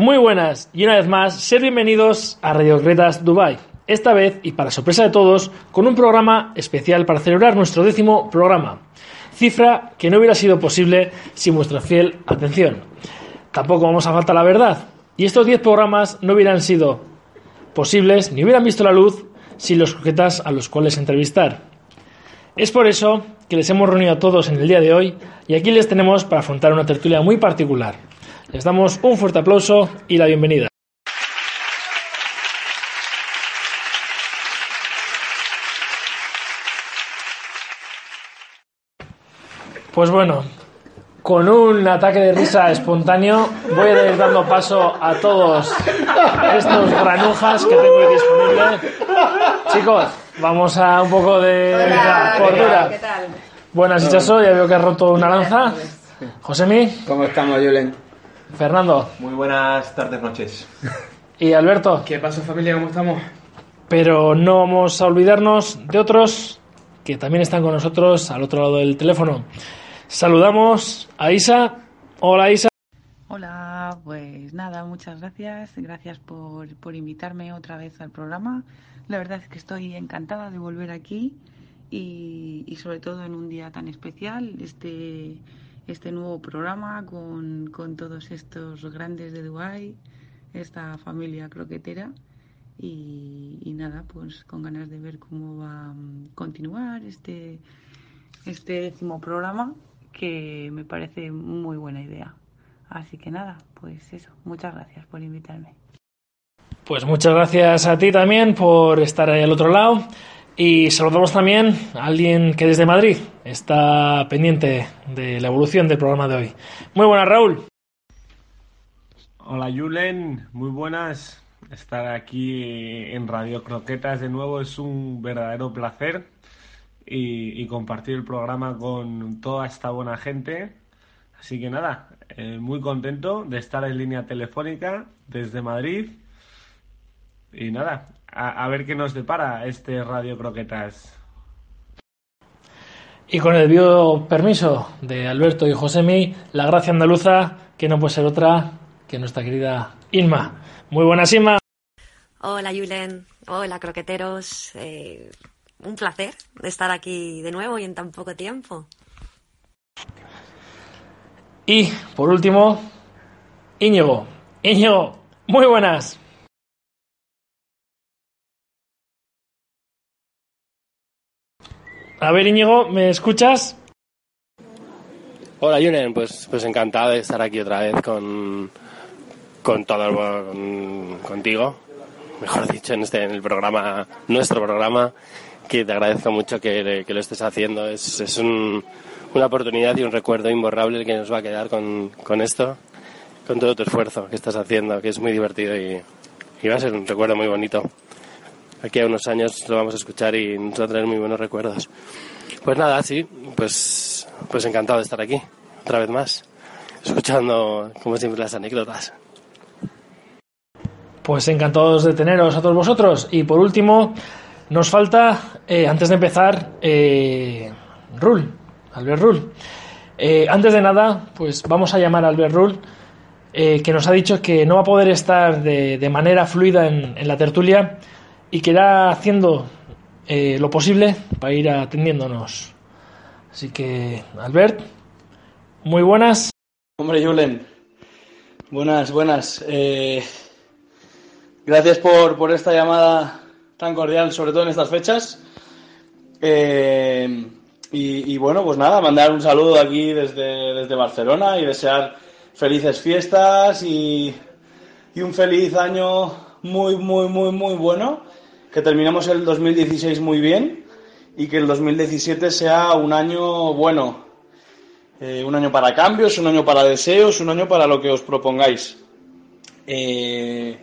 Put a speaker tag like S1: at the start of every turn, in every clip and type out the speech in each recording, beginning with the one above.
S1: Muy buenas y una vez más, ser bienvenidos a Radio Cretas Dubai. Esta vez, y para sorpresa de todos, con un programa especial para celebrar nuestro décimo programa. Cifra que no hubiera sido posible sin vuestra fiel atención. Tampoco vamos a faltar la verdad. Y estos 10 programas no hubieran sido posibles ni hubieran visto la luz sin los croquetas a los cuales entrevistar. Es por eso que les hemos reunido a todos en el día de hoy y aquí les tenemos para afrontar una tertulia muy particular. Les damos un fuerte aplauso y la bienvenida. Pues bueno, con un ataque de risa espontáneo voy a ir dando paso a todos estos granujas que tengo ahí disponibles. Chicos, vamos a un poco de cordura.
S2: ¿Qué tal?
S1: Buenas, ya veo que has roto una lanza. Josemi,
S3: ¿Cómo estamos, Julen?
S1: Fernando
S4: Muy buenas tardes, noches.
S1: y Alberto.
S3: ¿Qué pasa, familia? ¿Cómo estamos?
S1: Pero no vamos a olvidarnos de otros que también están con nosotros al otro lado del teléfono. Saludamos a Isa. Hola Isa.
S2: Hola, pues nada, muchas gracias. Gracias por, por invitarme otra vez al programa. La verdad es que estoy encantada de volver aquí y, y sobre todo en un día tan especial, este, este nuevo programa con, con todos estos grandes de Dubái, esta familia croquetera. Y, y nada, pues con ganas de ver cómo va a continuar este, este décimo programa, que me parece muy buena idea. Así que nada, pues eso, muchas gracias por invitarme.
S1: Pues muchas gracias a ti también por estar ahí al otro lado. Y saludamos también a alguien que desde Madrid está pendiente de la evolución del programa de hoy. Muy buenas, Raúl.
S5: Hola Julen, muy buenas. Estar aquí en Radio Croquetas de nuevo es un verdadero placer y, compartir el programa con toda esta buena gente. Así que nada, eh, muy contento de estar en línea telefónica desde Madrid. Y nada, a, a ver qué nos depara este Radio Croquetas.
S1: Y con el bio permiso de Alberto y Josemi, la gracia andaluza, que no puede ser otra que nuestra querida Inma. Muy buenas, Inma.
S6: Hola Julen, hola croqueteros. Eh, un placer de estar aquí de nuevo y en tan poco tiempo.
S1: Y por último, Íñigo. Íñigo, muy buenas. A ver, Íñigo, ¿me escuchas?
S7: Hola Julen, pues, pues encantado de estar aquí otra vez con, con todo el- con- contigo, mejor dicho, en este en el programa, nuestro programa, que te agradezco mucho que, que lo estés haciendo. Es, es un- una oportunidad y un recuerdo imborrable que nos va a quedar con, con esto, con todo tu esfuerzo que estás haciendo, que es muy divertido y, y va a ser un recuerdo muy bonito. Aquí a unos años lo vamos a escuchar y nos va a traer muy buenos recuerdos. Pues nada, sí, pues, pues encantado de estar aquí, otra vez más, escuchando, como siempre, las anécdotas.
S1: Pues encantados de teneros a todos vosotros. Y por último, nos falta, eh, antes de empezar, eh, Rul, Albert Rul. Eh, antes de nada, pues vamos a llamar a Albert Rul, eh, que nos ha dicho que no va a poder estar de, de manera fluida en la tertulia y que irá haciendo eh, lo posible para ir atendiéndonos. Así que, Albert, muy buenas.
S8: Hombre, Julen. Buenas, buenas. Eh, gracias por, por esta llamada tan cordial, sobre todo en estas fechas. Eh, y, y bueno, pues nada, mandar un saludo aquí desde, desde Barcelona y desear felices fiestas y, y un feliz año muy, muy, muy, muy bueno. Que terminemos el 2016 muy bien y que el 2017 sea un año bueno, eh, un año para cambios, un año para deseos, un año para lo que os propongáis. Eh,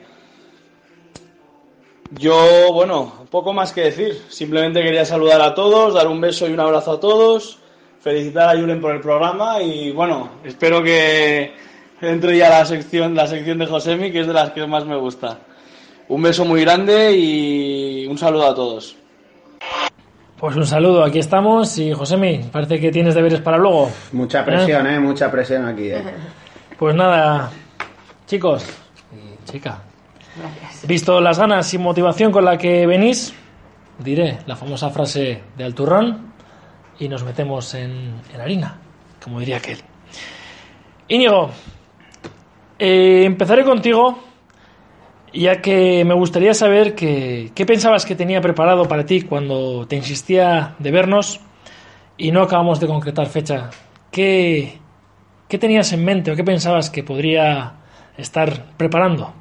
S8: yo, bueno, poco más que decir. Simplemente quería saludar a todos, dar un beso y un abrazo a todos, felicitar a Julen por el programa y bueno, espero que entre ya la sección, la sección de Josemi, que es de las que más me gusta. Un beso muy grande y un saludo a todos.
S1: Pues un saludo, aquí estamos y Josemi, parece que tienes deberes para luego.
S3: Mucha presión, ¿eh? Mucha presión aquí, ¿eh?
S1: Pues nada, chicos, chica.
S9: Gracias.
S1: Visto las ganas y motivación con la que venís, diré la famosa frase de Alturrón y nos metemos en, en harina, como diría aquel. Íñigo, eh, empezaré contigo, ya que me gustaría saber que- qué pensabas que tenía preparado para ti cuando te insistía de vernos y no acabamos de concretar fecha. ¿Qué, qué tenías en mente o qué pensabas que podría estar preparando?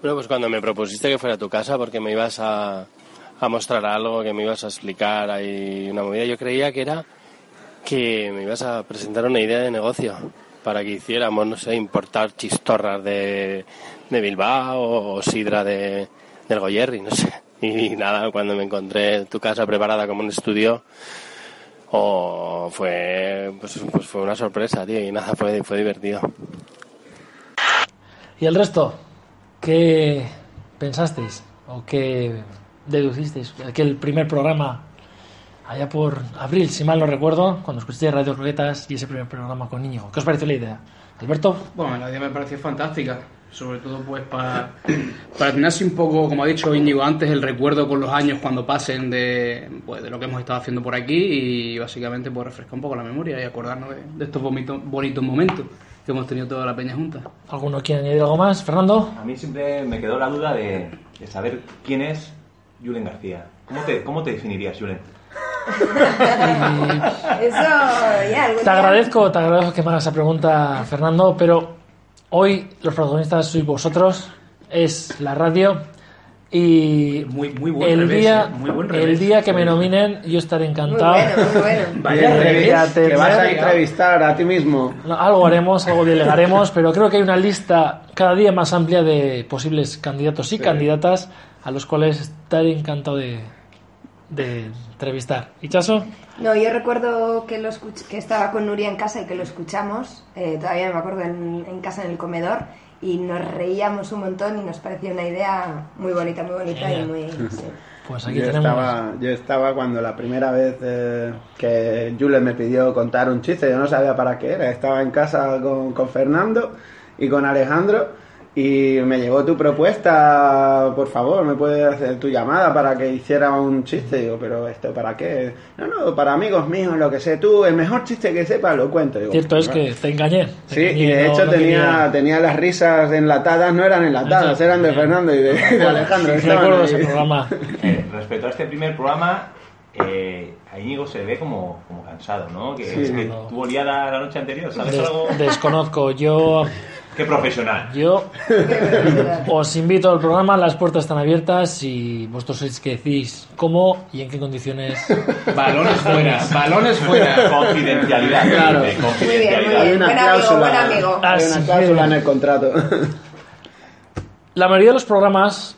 S7: Bueno, pues cuando me propusiste que fuera a tu casa porque me ibas a, a mostrar algo, que me ibas a explicar ahí una movida, yo creía que era que me ibas a presentar una idea de negocio para que hiciéramos, no sé, importar chistorras de, de Bilbao o sidra de, del Goyerri, no sé. Y nada, cuando me encontré tu casa preparada como un estudio, o fue, pues, pues fue una sorpresa, tío, y nada, fue, fue divertido.
S1: ¿Y el resto? ¿Qué pensasteis? ¿O qué deducisteis? Aquel primer programa, allá por abril, si mal no recuerdo, cuando escuché Radio Croquetas y ese primer programa con Niño. ¿Qué os pareció la idea? Alberto,
S3: Bueno, la idea me pareció fantástica. Sobre todo, pues, para, para tener así un poco, como ha dicho Íñigo antes, el recuerdo con los años cuando pasen de, pues, de lo que hemos estado haciendo por aquí y básicamente, pues, refrescar un poco la memoria y acordarnos de, de estos bonitos, bonitos momentos que hemos tenido toda la peña junta.
S1: ¿alguno quiere añadir algo más? ¿Fernando?
S4: A mí siempre me quedó la duda de, de saber quién es Julen García. ¿Cómo te, cómo te definirías, Julen?
S9: Eso, ya, algún
S1: Te
S9: día-
S1: agradezco, te agradezco que me hagas esa pregunta, Fernando, pero hoy los protagonistas sois vosotros, es la radio y
S3: Muy, muy buen
S1: el
S3: revés,
S1: día,
S3: ¿eh? Muy buen
S1: el día que me nominen yo estaré
S9: Muy
S1: encantado.
S9: bueno, muy bueno.
S3: Vaya revés.
S10: Que vas a entrevistar a ti mismo.
S1: No, algo haremos, algo delegaremos, pero creo que hay una lista cada día más amplia de posibles candidatos y candidatas a los cuales estaré encantado de, de entrevistar. ¿Y Chaso?
S9: No, yo recuerdo que, lo escuch- que estaba con Nuria en casa y que lo escuchamos, eh, todavía me acuerdo en, en casa en el comedor, y nos reíamos un montón y nos parecía una idea muy bonita, muy bonita y
S1: Genial.
S9: muy... sí.
S1: Pues aquí
S10: Yo
S1: tenemos...
S10: estaba, yo estaba cuando la primera vez eh, que Jules me pidió contar un chiste, yo no sabía para qué era. Estaba en casa con, con Fernando y con Alejandro y me llegó tu propuesta, por favor, me puedes hacer tu llamada para que hiciera un chiste. Digo, pero esto para qué? No, no, para amigos míos, lo que sé tú, el mejor chiste que sepa lo cuento. Digo,
S1: Cierto es que te engañé. te
S10: Sí,
S1: engañé,
S10: y de
S1: no-
S10: hecho
S1: no
S10: tenía,
S1: quería-
S10: tenía las risas enlatadas, no eran enlatadas, eran de Fernando y de, de Alejandro. estaban
S1: Recuerdo
S10: ahí.
S1: ese programa.
S4: Eh, respecto a este primer programa, eh, a Íñigo se ve como, como cansado, ¿no? Que,
S10: Sí.
S4: es que tuvo liada la noche anterior, ¿sabes
S1: Des-
S4: algo?
S1: desconozco. Yo,
S4: Qué profesional.
S1: yo os invito al programa, las puertas están abiertas y vosotros sois que decís cómo y en qué condiciones.
S3: Balones fuera, balones fuera.
S4: Confidencialidad.
S10: Claro.
S9: Muy bien, muy bien. Buen amigo, buen amigo.
S10: Hay una cláusula en el contrato.
S1: La mayoría de los programas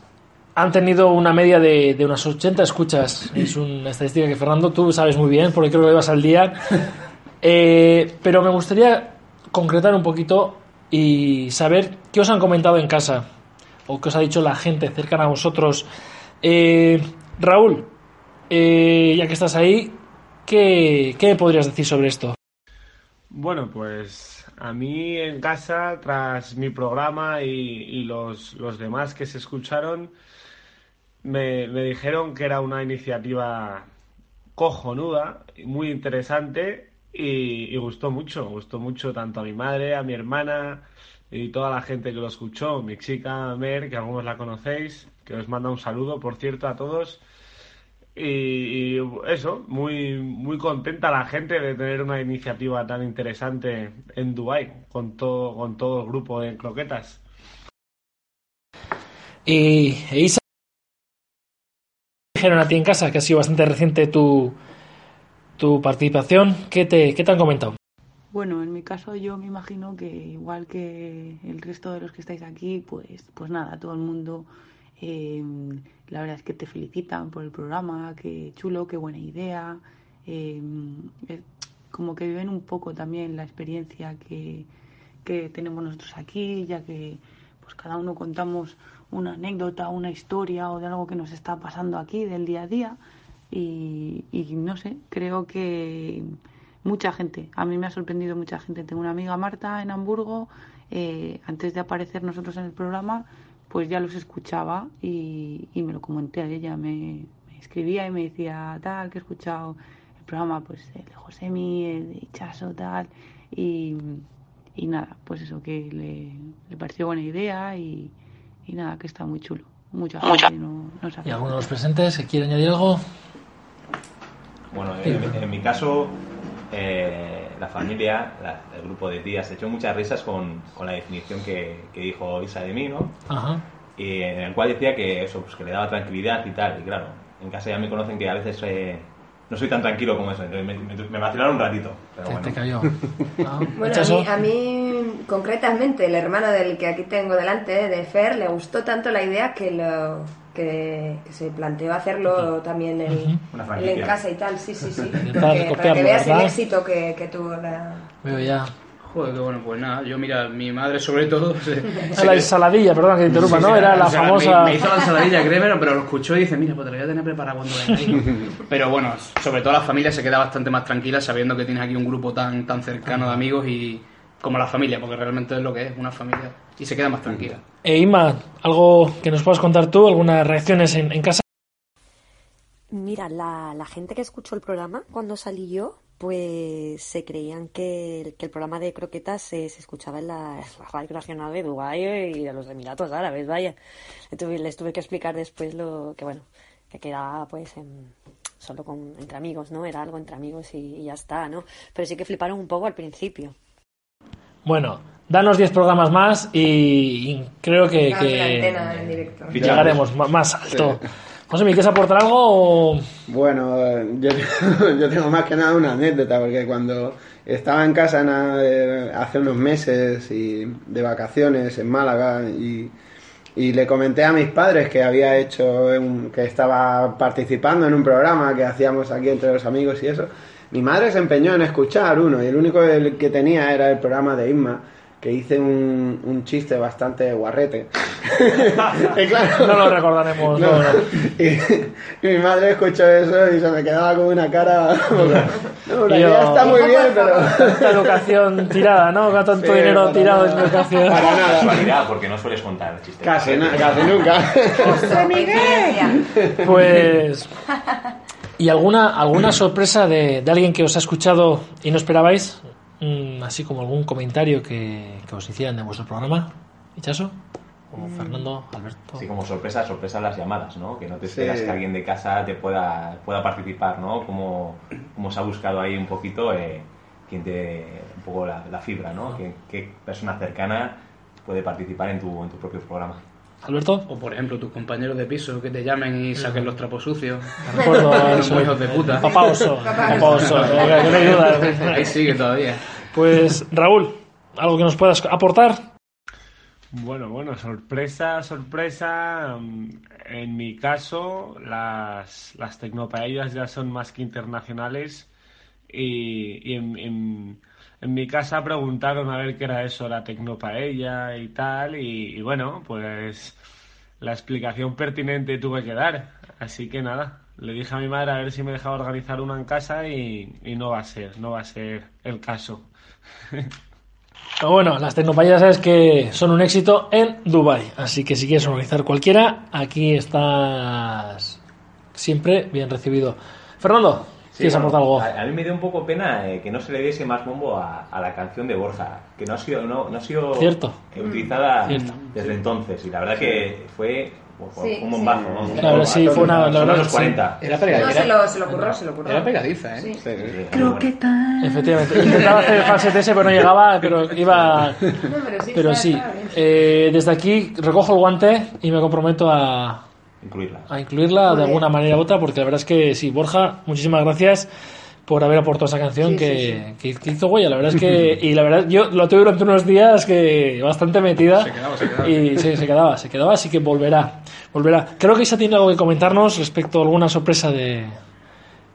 S1: han tenido una media de, de unas 80 escuchas. Es una estadística que Fernando tú sabes muy bien porque creo que lo llevas al día. Eh, pero me gustaría concretar un poquito y saber qué os han comentado en casa o qué os ha dicho la gente cercana a vosotros. Eh, Raúl, eh, ya que estás ahí, ¿qué, ¿qué podrías decir sobre esto?
S5: Bueno, pues a mí en casa, tras mi programa y, y los, los demás que se escucharon, me, me dijeron que era una iniciativa cojonuda, muy interesante y, gustó mucho. Gustó mucho tanto a mi madre, a mi hermana y toda la gente que lo escuchó. Mi chica Mer, que algunos la conocéis, que os manda un saludo, por cierto, a todos. Y, y eso, muy, muy contenta la gente de tener una iniciativa tan interesante en Dubai con todo, con todo el grupo de croquetas.
S1: Y e Isa, dijeron a ti en casa que ha sido bastante reciente tu, tu participación. ¿Qué te, ¿Qué te han comentado?
S2: Bueno, en mi caso yo me imagino que igual que el resto de los que estáis aquí, pues, pues nada, todo el mundo, eh, la verdad es que te felicitan por el programa, qué chulo, qué buena idea, eh, como que viven un poco también la experiencia que, que tenemos nosotros aquí, ya que pues cada uno contamos una anécdota, una historia o de algo que nos está pasando aquí del día a día y, y no sé, creo que mucha gente, a mí me ha sorprendido mucha gente. Tengo una amiga Marta en Hamburgo eh, antes de aparecer nosotros en el programa, pues ya los escuchaba y, y me lo comenté a ella. Me, me escribía y me decía, tal, que he escuchado el programa, pues el de Josemi, el de Chaso, tal. Y, y nada, pues eso, que le, le pareció buena idea y, y nada, que está muy chulo. Mucha gente no, no sabe.
S1: ¿Y alguno de los presentes que quiere añadir algo?
S4: Bueno, en, mi- en mi caso, eh, la familia, la- el grupo de tías, se echó muchas risas con, con la definición que, que dijo Isa de mí, ¿no?
S1: Ajá.
S4: Y en el cual decía que eso, pues que le daba tranquilidad y tal. Y claro, en casa ya me conocen que a veces eh, no soy tan tranquilo como eso. Me, me, me vacilaron un ratito. Pero
S1: Te,
S4: bueno.
S1: te cayó. Ah,
S9: Bueno, a mí, a mí, concretamente, el hermano del que aquí tengo delante, de Fer, le gustó tanto la idea que lo que, que se planteó hacerlo también
S4: franquicia.
S9: en casa y tal, sí, sí, sí. Porque- para que veas
S1: ¿verdad?
S9: el éxito que, que tuvo la...
S1: Veo ya.
S3: Joder, qué bueno, pues nada, yo mira, mi madre sobre todo... se-
S1: Ah,
S3: se
S1: la ensaladilla, perdón que te interrumpa,
S3: Sí,
S1: ¿no?
S3: sí,
S1: Era la
S3: o sea, me-
S1: famosa.
S3: Me, hizo la ensaladilla, créeme, pero lo escuchó y dice, mira, pues te la voy a tener preparada cuando venga ahí. Pero bueno, sobre todo la familia se queda bastante más tranquila sabiendo que tienes aquí un grupo tan, tan cercano de amigos y como la familia, porque realmente es lo que es, una familia. Y se queda más tranquila.
S1: Eh, Inma, ¿algo que nos puedas contar tú? ¿Algunas reacciones en, en casa?
S6: Mira, la, la gente que escuchó el programa cuando salí yo, pues se creían que, el- que el programa de croquetas se, se escuchaba en la, en la radio nacional de Dubái y de los Emiratos Árabes, vaya. Les tuve, les tuve que explicar después lo que, bueno, que quedaba pues en- solo con, entre amigos, ¿no? Era algo entre amigos y, y ya está, ¿no? Pero sí que fliparon un poco al principio.
S1: Bueno, danos 10 programas más y, y creo que,
S9: Dame la
S1: que
S9: antena en directo.
S1: llegaremos más alto. José, ¿me quieres aportar algo? o-
S10: Bueno, eh, yo, yo tengo más que nada una anécdota, porque cuando estaba en casa eh, hace unos meses y de vacaciones en Málaga y, y le comenté a mis padres que había hecho, que estaba participando en un programa que hacíamos aquí entre los amigos y eso, mi madre se empeñó en escuchar uno y el único que tenía era el programa de Isma que hice un, un chiste bastante guarrete. Y claro,
S1: No lo recordaremos. no,
S10: no,
S1: no.
S10: Y, y mi madre escuchó eso y se me quedaba con una cara. No, la
S1: Y yo-
S10: idea está muy bien, pero.
S1: Tanta educación tirada, ¿no? Con tanto
S10: Sí,
S1: dinero
S10: para
S1: tirado en educación.
S10: Para nada.
S4: Casualidad, porque no sueles contar chistes.
S10: Casi, casi nunca.
S1: Pues. ¿Y alguna, alguna sorpresa de, de alguien que os ha escuchado y no esperabais? Mm, así como algún comentario que, que os hicieran de vuestro programa. ¿Hichaso? O Fernando, Alberto.
S4: Sí, como sorpresa, sorpresa las llamadas, ¿no? Que no te esperas
S10: Sí.
S4: que alguien de casa te pueda, pueda participar, ¿no? Como, como se ha buscado ahí un poquito, eh, quien te, un poco la, la fibra, ¿no? ¿Qué, qué persona cercana puede participar en tu, en tu propio programa?
S1: Alberto.
S3: O por ejemplo, tus compañeros de piso que te llamen y saquen los trapos sucios.
S1: Recuerdo eso.
S3: hijos de puta.
S1: Papá oso.
S9: Papá oso.
S3: Ahí sigue todavía.
S1: Pues, Raúl, ¿algo que nos puedas aportar?
S5: Bueno, bueno, sorpresa, sorpresa. mm, En mi caso, las, las tecnopaellas ya son más que internacionales. Y, y en, en- en mi casa preguntaron a ver qué era eso, la tecnopaella y tal. Y, bueno, pues la explicación pertinente tuve que dar. Así que nada, le dije a mi madre a ver si me dejaba organizar una en casa y, y no va a ser, no va a ser el caso.
S1: Pero bueno, las tecnopayas sabes que son un éxito en Dubai, así que si quieres organizar cualquiera, aquí estás siempre bien recibido. Fernando,
S4: Sí,
S1: ¿quieres
S4: bueno,
S1: algo?
S4: A, a mí me dio un poco pena eh, que no se le diese más bombo a, a la canción de Borja, que no ha sido, no, no ha sido
S1: Cierto.
S4: eh, utilizada
S1: Cierto.
S4: desde entonces. Y la verdad que fue,
S9: Sí,
S4: un
S9: sí.
S4: bombazo. ¿no?
S1: La verdad, sí, fue una- la verdad,
S4: los
S1: sí.
S4: 40.
S3: Era
S9: No,
S3: pegadiza.
S9: se lo, se lo se lo ocurrió.
S3: Era pegadiza, ¿eh?
S9: Sí.
S10: Sí, sí.
S4: Sí, muy bueno.
S1: Efectivamente, intentaba hacer el falsete ese, pero no llegaba, pero iba...
S9: No, pero sí,
S1: Pero
S9: está-
S1: sí,
S9: está
S1: eh, desde aquí recojo el guante y me comprometo a,
S4: Incluirla.
S1: a incluirla
S9: Muy
S1: de
S9: bien.
S1: alguna manera u otra, porque la verdad es que sí, Borja, muchísimas gracias por haber aportado esa canción
S9: Sí,
S1: que, que- que hizo huella. La verdad es que, y la verdad, yo lo tuve durante unos días que bastante metida.
S3: Se quedaba, se quedaba.
S1: Y sí, se quedaba, se quedaba, así que volverá. Volverá. Creo que Isa tiene algo que comentarnos respecto a alguna sorpresa de.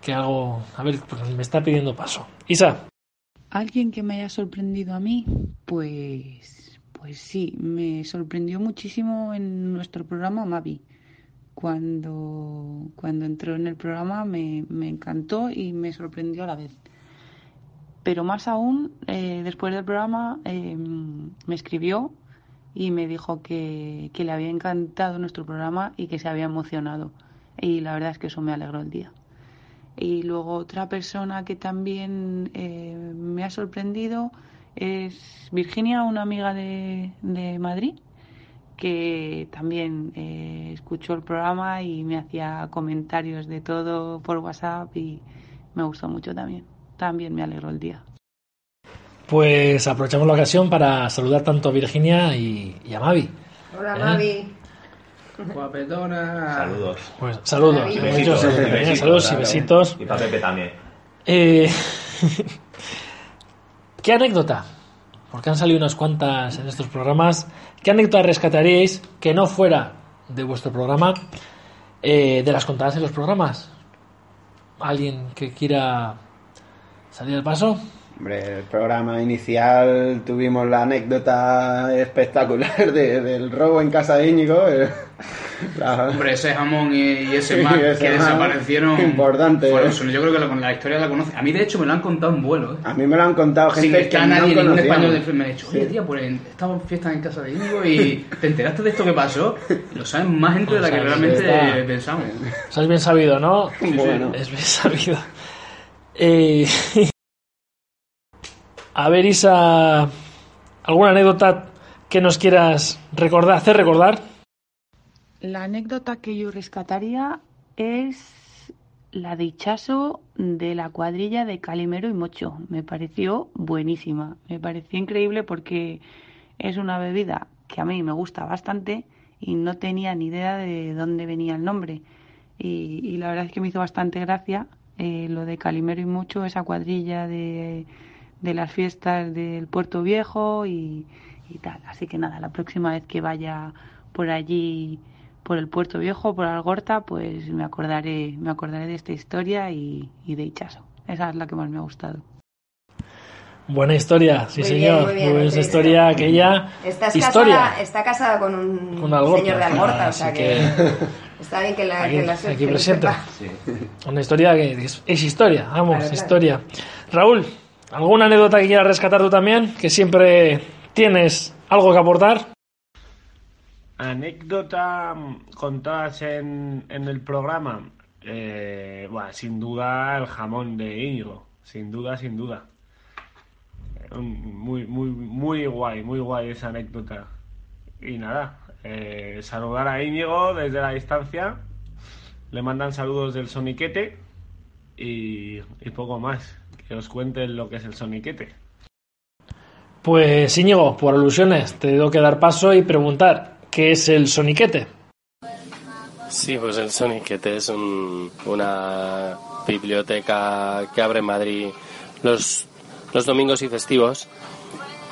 S1: Que algo. A ver, pues me está pidiendo paso. Isa.
S2: Alguien que me haya sorprendido a mí, pues, pues sí, me sorprendió muchísimo en nuestro programa Mavi. Cuando, cuando entró en el programa me, me encantó y me sorprendió a la vez. pero más aún, eh, después del programa, eh, me escribió y me dijo que, que le había encantado nuestro programa y que se había emocionado. Y la verdad es que eso me alegró el día. Y luego otra persona que también eh, me ha sorprendido es Virginia, una amiga de, de Madrid, que también eh, escuchó el programa y me hacía comentarios de todo por WhatsApp y me gustó mucho también. También me alegró el día.
S1: Pues aprovechamos la ocasión para saludar tanto a Virginia y, y a Mavi.
S9: Hola,
S1: ¿Eh?
S9: Mavi.
S3: Guapetona.
S4: Saludos.
S1: Pues saludos,
S9: Maravilla.
S1: muchos
S4: Besitos,
S1: eh,
S4: besitos,
S1: saludos y besitos.
S4: Y para Pepe también.
S1: Eh, ¿Qué anécdota? Porque han salido unas cuantas en estos programas. ¿Qué anécdota rescataríais que no fuera de vuestro programa, eh, de las contadas en los programas? ¿Alguien que quiera salir al paso?
S10: Hombre, el programa inicial tuvimos la anécdota espectacular de- del robo en casa de Íñigo. eh, la-
S3: Hombre, ese jamón y, y ese
S10: Sí,
S3: más
S10: ese
S3: que desaparecieron.
S10: importante,
S3: fueron
S10: ¿eh?
S3: Yo creo que la, historia la conoce. A mí, de hecho, me lo han contado en vuelo. ¿eh?
S10: a mí me lo han contado
S3: Sin
S10: gente
S3: que
S10: que no
S3: nadie, ningún
S10: conocíamos.
S3: español de me ha dicho, oye,
S10: Sí.
S3: tía, pues estaba en fiesta en casa de Íñigo y te enteraste de esto que pasó. Lo saben más gente de la que
S1: sea,
S3: realmente
S1: está-
S3: pensamos.
S1: O sea, es bien sabido, ¿no?
S10: Bueno.
S1: Es bien sabido. Eh, a ver, Isa, ¿alguna anécdota que nos quieras recordar, hacer recordar?
S2: La anécdota que yo rescataría es la de Ichaso de la cuadrilla de Calimero y Mocho. Me pareció buenísima, me pareció increíble porque es una bebida que a mí me gusta bastante y no tenía ni idea de dónde venía el nombre. Y, y la verdad es que me hizo bastante gracia eh, lo de Calimero y Mocho, esa cuadrilla de, de las fiestas del Puerto Viejo y, y tal. Así que nada, la próxima vez que vaya por allí, por el Puerto Viejo, por Algorta, pues me acordaré, me acordaré de esta historia y, y de Ichaso. Esa es la que más me ha gustado.
S1: Buena historia, sí
S9: Muy
S1: señor.
S9: bien, muy bien,
S1: buena
S9: sí.
S1: historia aquella.
S9: Estás
S1: historia.
S9: Casada, está casada con un
S1: Con Algorta,
S9: señor de Algorta, o
S1: así
S9: sea que,
S1: que-
S9: está bien que la,
S1: Aquí,
S9: que la
S1: aquí
S9: sepa.
S1: Una historia que es, es historia, vamos,
S9: Claro, claro.
S1: historia. Raúl, ¿alguna anécdota que quieras rescatar tú también? Que siempre tienes algo que aportar.
S5: Anécdota contadas en, en el programa. Eh, sin duda el jamón de Íñigo. Sin duda, sin duda. Muy, muy, muy guay, muy guay esa anécdota. Y nada, eh, saludar a Íñigo desde la distancia. Le mandan saludos del soniquete. Y, y poco más. Que os cuenten lo que es el soniquete.
S1: Pues Íñigo, por alusiones, te tengo que dar paso y preguntar, ¿qué es el soniquete?
S7: Sí, pues el Soniquete es un- una biblioteca que abre en Madrid los, los domingos y festivos.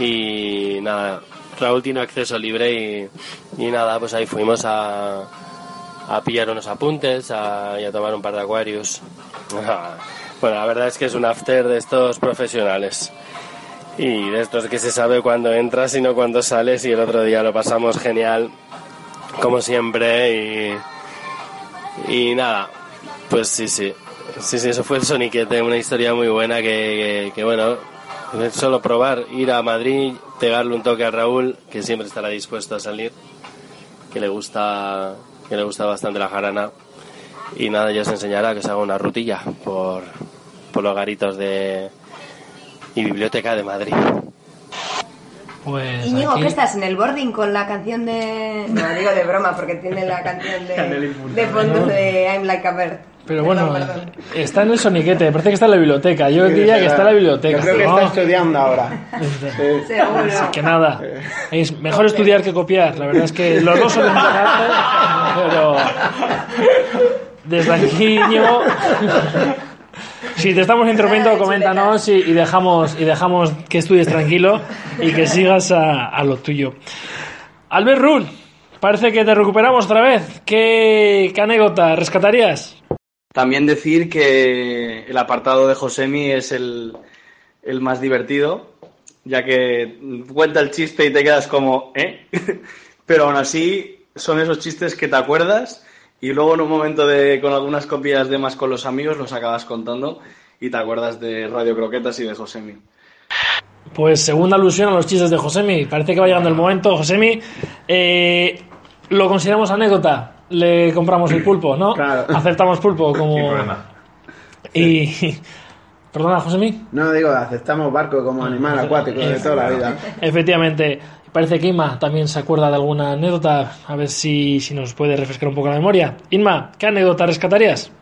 S7: Y nada, Raúl tiene acceso libre y, y nada, pues ahí fuimos a, a pillar unos apuntes a- y a tomar un par de acuarios. Bueno, la verdad es que es un after de estos profesionales. Y de estos que se sabe cuándo entras y no cuándo sales y el otro día lo pasamos genial, como siempre, y, y nada, pues sí, sí, sí, sí, eso fue el Soniquete, una historia muy buena que, que, que, bueno, solo probar, ir a Madrid, pegarle un toque a Raúl, que siempre estará dispuesto a salir, que le gusta, que le gusta bastante la jarana, y nada, ya os enseñará que os haga una rutilla por, por los garitos de y biblioteca de Madrid.
S1: Pues
S9: Íñigo,
S1: aquí-
S9: ¿qué estás en el boarding con la canción de... No, digo de broma porque tiene la canción de, de fondo de I'm Like a Bird.
S1: Pero bueno,
S9: perdón.
S1: está en el soniquete, parece que está en la biblioteca. Yo diría que está en la biblioteca.
S10: Yo creo que
S1: ¿no?
S10: está estudiando ahora. Sí.
S9: Seguro.
S1: Así que nada, es mejor estudiar que copiar. La verdad es que los dos son carácter, pero desde aquí, Íñigo, si te estamos interrumpiendo, coméntanos y, y dejamos y dejamos que estudies tranquilo y que sigas a, a lo tuyo. Albert Rull, parece que te recuperamos otra vez. ¿Qué, qué anécdota rescatarías?
S8: También decir que el apartado de Josemi es el, el más divertido, ya que cuenta el chiste y te quedas como, ¿eh? Pero aún así son esos chistes que te acuerdas y luego en un momento de con algunas copias de más con los amigos los acabas contando y te acuerdas de Radio Croquetas y de Josemi.
S1: Pues segunda alusión a los chistes de Josemi. Parece que va llegando el momento, Josemi. Eh, lo consideramos anécdota. Le compramos el pulpo, ¿no?
S10: Claro.
S1: Aceptamos pulpo como.
S4: Sin problema.
S1: Y. Perdona, Josemi.
S10: No digo, aceptamos barco como animal acuático de toda la vida.
S1: Efectivamente. Parece que Inma también se acuerda de alguna anécdota. A ver si, si nos puede refrescar un poco la memoria. Inma, ¿qué anécdota rescatarías?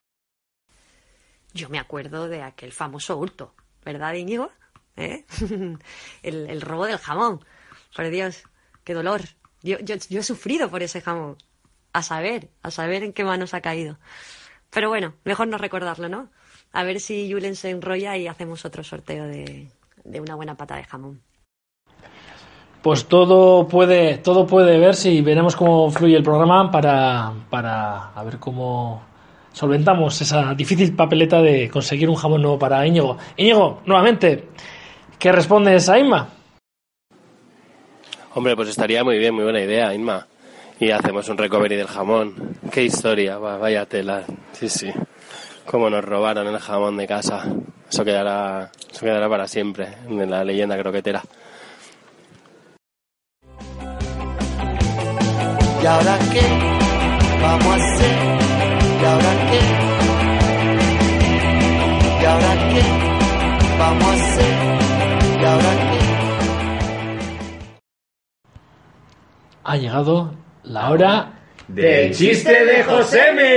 S6: Yo me acuerdo de aquel famoso hurto, ¿verdad, Íñigo? ¿Eh? el, el robo del jamón. Por Dios, qué dolor. Yo, yo, yo he sufrido por ese jamón. A saber, a saber en qué manos ha caído. Pero bueno, mejor no recordarlo, ¿no? A ver si Julen se enrolla y hacemos otro sorteo de, de una buena pata de jamón.
S1: Pues todo puede, todo puede verse y veremos cómo fluye el programa para, para a ver cómo solventamos esa difícil papeleta de conseguir un jamón nuevo para Íñigo. Íñigo, nuevamente, ¿qué respondes a Inma?
S7: Hombre, pues estaría muy bien, muy buena idea, Inma. Y hacemos un recovery del jamón. Qué historia, va, vaya tela. Sí, sí. Cómo nos robaron el jamón de casa. Eso quedará, eso quedará para siempre en la leyenda croquetera.
S11: ¿Y ahora qué vamos a hacer? ¿Y ahora qué? ¿Y ahora qué vamos a hacer? ¿Y ahora qué?
S1: Ha llegado la hora
S4: Del
S1: chiste de Josemi.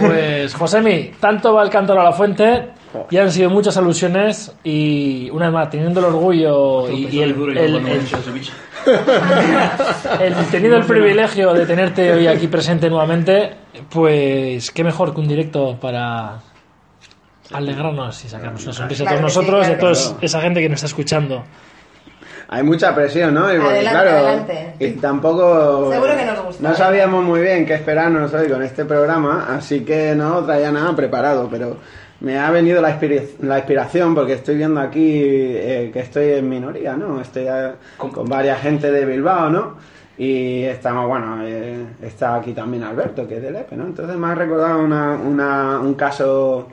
S1: Pues Josemi, tanto va el cantor a la fuente, ya han sido muchas alusiones y una vez más, teniendo el orgullo y, y el, el- el- el- teniendo el privilegio de tenerte hoy aquí presente nuevamente, pues qué mejor que un directo para alegrarnos y sacarnos una sonrisa a todos
S9: sí,
S1: nosotros y a toda esa gente que nos está escuchando.
S10: Hay mucha presión, ¿no? Y porque,
S9: Adelante,
S10: claro,
S9: adelante.
S10: y tampoco...
S9: Seguro que nos gusta.
S10: No sabíamos muy bien qué esperarnos hoy con este programa, así que no traía nada preparado, pero me ha venido la, inspira- la inspiración porque estoy viendo aquí eh, que estoy en minoría, ¿no? Estoy eh, con varias gente de Bilbao, ¿no? Y estamos, bueno, eh, está aquí también Alberto, que es de Lepe, ¿no? Entonces me ha recordado una, una- un caso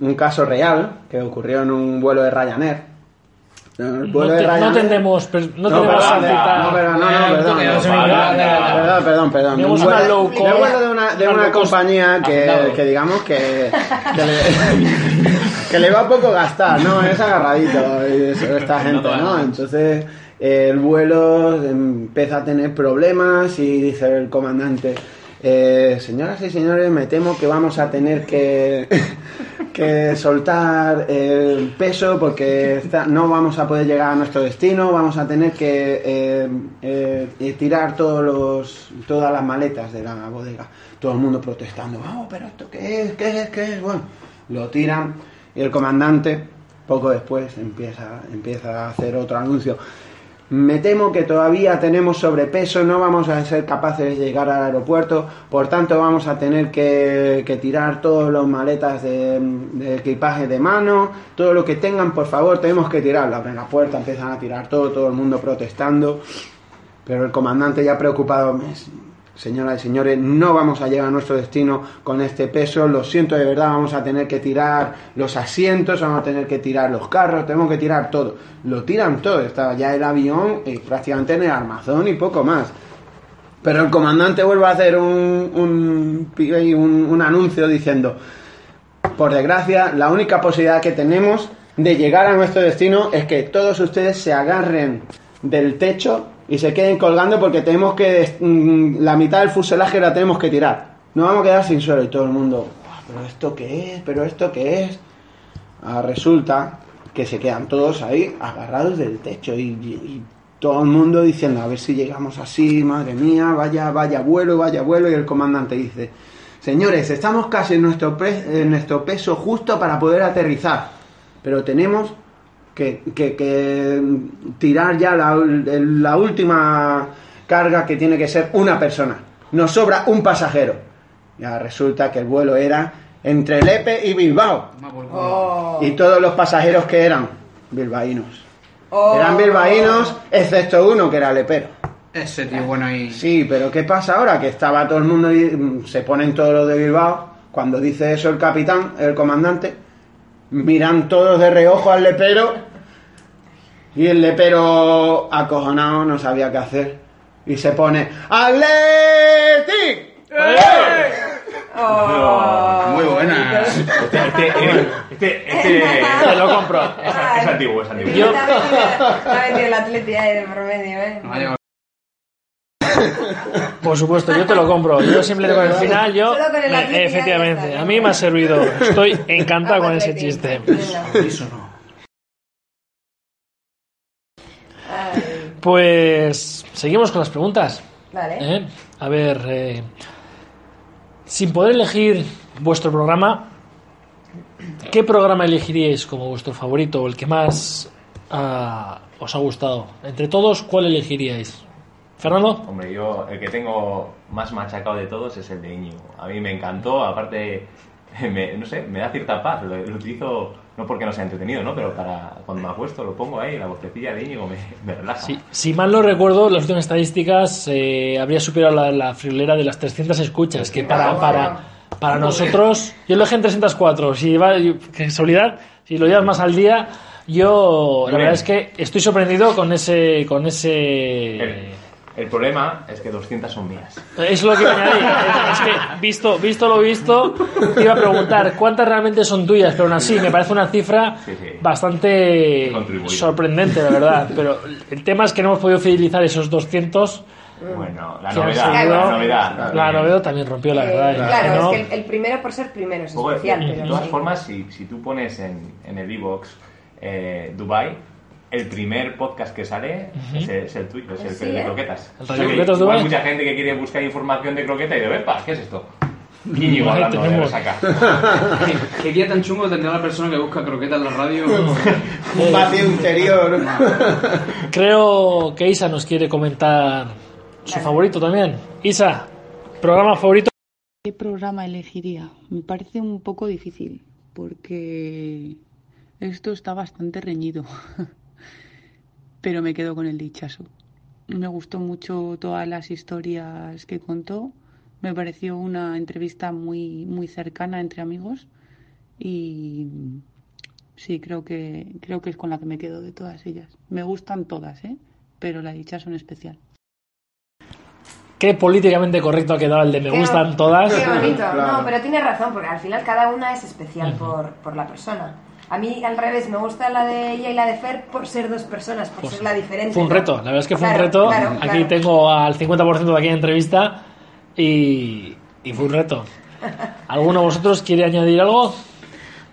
S10: un caso real que ocurrió en un vuelo de Ryanair.
S1: No,
S10: de
S1: te- no tendemos, no,
S10: no,
S1: tendemos
S10: perdón, no, pero no, no, perdón, perdón, perdón, perdón, perdón. De una, de compañía que, que digamos que, que, le, que le va poco gastar, ¿no? Es agarradito esta gente, ¿no? Entonces el vuelo empieza a tener problemas y dice el comandante, eh, señoras y señores, me temo que vamos a tener que, que soltar el peso porque está- no vamos a poder llegar a nuestro destino, vamos a tener que eh, eh, tirar todos los, todas las maletas de la bodega. Todo el mundo protestando, oh, pero esto qué es, qué es, qué es. Bueno, lo tiran y el comandante poco después empieza, empieza a hacer otro anuncio. Me temo que todavía tenemos sobrepeso, no vamos a ser capaces de llegar al aeropuerto, por tanto vamos a tener que, tirar todas las maletas de, de equipaje de mano, todo lo que tengan, por favor, tenemos que tirarlo. Abren la puerta, empiezan a tirar todo, todo el mundo protestando, pero el comandante ya preocupado, "Me- señoras y señores, no vamos a llegar a nuestro destino con este peso, lo siento de verdad, vamos a tener que tirar los asientos, vamos a tener que tirar los carros, tenemos que tirar todo. Lo tiran todo, estaba ya el avión eh, prácticamente en el armazón y poco más. Pero el comandante vuelve a hacer un, un, un, un anuncio diciendo, por desgracia, la única posibilidad que tenemos de llegar a nuestro destino es que todos ustedes se agarren del techo y se queden colgando porque tenemos que mm, la mitad del fuselaje la tenemos que tirar. No vamos a quedar sin suelo y todo el mundo, "Buah, pero esto qué es, pero esto qué es. Ah, resulta que se quedan todos ahí agarrados del techo y, todo el mundo diciendo a ver si llegamos así, madre mía, vaya, vaya vuelo, vaya vuelo y el comandante dice, señores, estamos casi en nuestro, en nuestro peso justo para poder aterrizar, pero tenemos que, que- que tirar ya la, la última carga que tiene que ser una persona. Nos sobra un pasajero. Ya resulta que el vuelo era entre Lepe y Bilbao.
S9: Oh.
S10: Y todos los pasajeros que eran bilbaínos.
S9: Oh.
S10: Eran bilbaínos, excepto uno que era lepero.
S3: Ese tío bueno ahí.
S10: Sí, pero ¿qué pasa ahora? Que estaba todo el mundo y mm, se ponen todos los de Bilbao. Cuando dice eso el capitán, el comandante, miran todos de reojo al lepero y el lepero acojonado no sabía qué hacer y se pone ¡Atleti!
S3: Muy buena.
S4: Este, este, este, este-
S1: Te lo compro.
S4: es, es antiguo, es antiguo.
S1: Yo-
S9: el atleti de promedio, ¿eh?
S1: Por supuesto, yo te lo compro. Yo simplemente con el final, yo.
S9: Solo con el
S1: me-
S9: Atleti ya
S1: efectivamente,
S9: está,
S1: a mí me ha servido. Estoy encantado con ese chiste.
S9: Venga.
S3: Eso no.
S9: Ay,
S1: Pues seguimos con las preguntas.
S9: Vale.
S1: ¿eh? A ver, eh, sin poder elegir vuestro programa, ¿qué programa elegiríais como vuestro favorito o el que más ah, os ha gustado? Entre todos, ¿cuál elegiríais? Fernando.
S4: Hombre, yo el que tengo más machacado de todos es el de Íñigo. A mí me encantó, aparte, me- no sé, me da cierta paz. Lo, lo utilizo no porque no sea entretenido, ¿no? Pero para cuando me acuesto lo pongo ahí, la vocecilla de Íñigo me, me relaja.
S1: Sí, si mal no recuerdo, las últimas estadísticas eh, habría superado la, la friolera de las 300 escuchas, que para, para, para nosotros, yo lo dejé en 304, si va, casualidad, si lo llevas más al día, yo la
S4: Bien.
S1: verdad es que estoy sorprendido con ese, con ese,
S4: El, problema es que 200 son mías.
S1: es lo que iba a añadir. Es que, visto, visto lo visto, te iba a preguntar cuántas realmente son tuyas, pero aún así me parece una cifra
S4: Sí, sí.
S1: bastante sorprendente, la verdad. Pero el tema es que no hemos podido fidelizar esos 200.
S4: Bueno, la novedad, la novedad.
S1: La novedad también rompió la
S9: Eh,
S1: verdad.
S9: claro,
S1: ¿no?
S9: es que el, el primero por ser primero es especial,
S4: de,
S9: pero
S4: todas
S9: sí.
S4: formas, si, si tú pones en, en el iVoox eh, Dubai, el primer podcast que sale es, el, es el tuyo, es el
S9: Sí,
S4: que de
S9: ¿eh?
S4: croquetas.
S1: ¿El
S4: O sea
S1: Croquetas Dubái?
S4: mucha gente que quiere buscar información de croqueta y de Bepa, ¿qué es esto? Íñigo hablando de
S1: tenemos.
S4: resaca.
S3: ¿Qué, qué día tan chungo tendrá la persona que busca croquetas en la radio?
S10: Un vacío interior.
S1: Creo que Isa nos quiere comentar su favorito también. Isa, programa favorito.
S2: ¿Qué programa elegiría? Me parece un poco difícil porque esto está bastante reñido. Pero me quedo con el dichazo. Me gustó mucho todas las historias que contó. Me pareció una entrevista muy, muy cercana entre amigos. Y sí, creo que, creo que es con la que me quedo de todas ellas. Me gustan todas, ¿eh? Pero la dichazo en especial.
S1: Qué políticamente correcto ha quedado el de me
S9: Qué
S1: gustan todas.
S9: Qué bonito.
S10: Claro.
S9: No, pero tiene razón, porque al final cada una es especial por, por la persona. A mí, al revés, me gusta la de ella y la de Fer por ser dos personas, por ser la diferente.
S1: Fue un reto, la verdad es que fue un reto.
S9: claro,
S1: Aquí
S9: claro.
S1: tengo al 50% de aquí en entrevista y, y fue un reto. ¿Alguno de vosotros quiere añadir algo?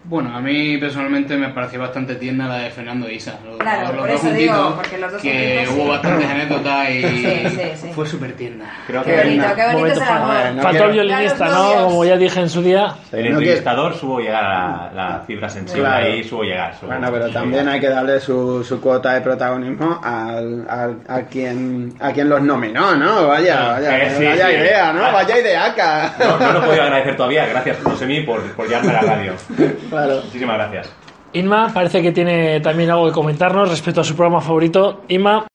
S3: Bueno, a mí personalmente me pareció bastante tierna la de Fernando e Isa. Los,
S9: Claro,
S3: los
S9: por
S3: dos
S9: eso digo,
S3: juntitos,
S9: porque los dos
S3: que
S9: juntitos,
S3: hubo
S9: sí.
S3: bastantes anécdotas y
S9: Sí, sí, sí.
S3: fue súper tierna.
S4: Creo
S9: Qué
S4: que
S9: bonito, qué bonito
S1: Momento
S9: es el amor.
S10: fue- no
S1: Faltó el violinista, ¿no? Como ya dije en su día.
S4: el entrevistador supo llegar a la, la fibra sensible
S10: Claro.
S4: ahí, supo llegar. supo-
S10: Bueno, pero también hay que darle su, su cuota de protagonismo al, al- a, quien, a quien los nominó, ¿no? Vaya, vaya,
S4: Eh, sí,
S10: vaya
S4: sí.
S10: idea, ¿no?
S4: Ah.
S10: Vaya ideaca.
S4: No, no lo he podido agradecer todavía. Gracias, Josemi, por, por llevarme a la radio.
S10: Claro.
S4: Muchísimas gracias.
S1: Inma parece que tiene también algo que comentarnos respecto a su programa favorito. Inma,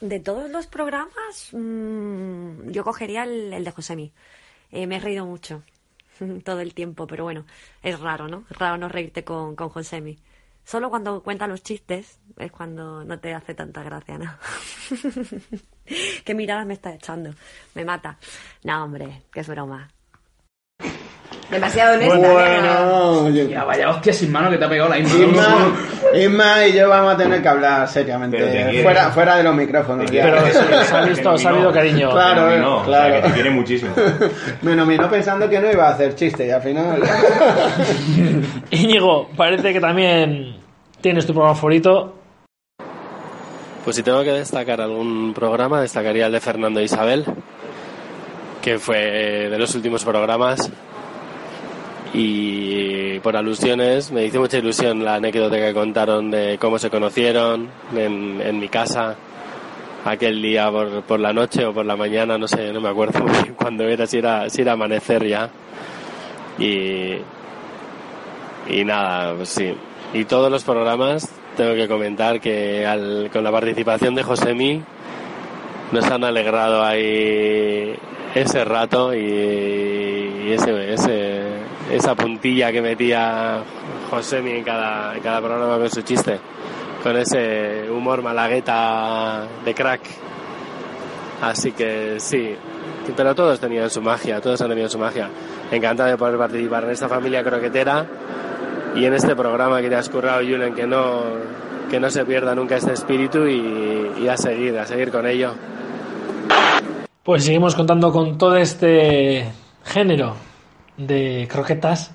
S6: De todos los programas, mm, yo cogería el, el de Josemi. Eh, me he reído mucho todo el tiempo, pero bueno, es raro, ¿no? Es raro no reírte con, con Josemi. Solo cuando cuenta los chistes es cuando no te hace tanta gracia, ¿no? ¿Qué miradas me está echando? Me mata. No, hombre, que es broma.
S9: Demasiado honesta. ¿no?
S10: Bueno,
S3: Ya, vaya hostia sin mano que te ha pegado la Inma.
S10: Isma y yo vamos a tener que hablar seriamente. Fuera, fuera de los micrófonos. Ya.
S1: pero se, se ha visto, se ha habido cariño.
S10: Claro,
S4: Te
S10: eh,
S4: o
S10: claro.
S4: sea, que te quiere muchísimo.
S10: Me nominó pensando que no iba a hacer chiste y al final.
S1: Íñigo, parece que también tienes tu programa favorito.
S7: Pues si tengo que destacar algún programa, destacaría el de Fernando e Isabel, que fue de los últimos programas. Y por alusiones, me hizo mucha ilusión la anécdota que contaron de cómo se conocieron en, en mi casa aquel día por, por la noche o por la mañana, no sé, no me acuerdo muy bien cuándo era, si era, si era amanecer ya. Y, y nada, pues sí. Y todos los programas, tengo que comentar que al- con la participación de Josemi nos han alegrado ahí ese rato y, y ese, ese- esa puntilla que metía Josemi en cada, en cada programa con su chiste, con ese humor malagueta de crack. Así que sí, pero todos tenían su magia, todos han tenido su magia. Encantado de poder participar en esta familia croquetera y en este programa que te has currado, Julen, que no, que no se pierda nunca este espíritu y, y a seguir, a seguir con ello.
S1: Pues seguimos contando con todo este género de croquetas.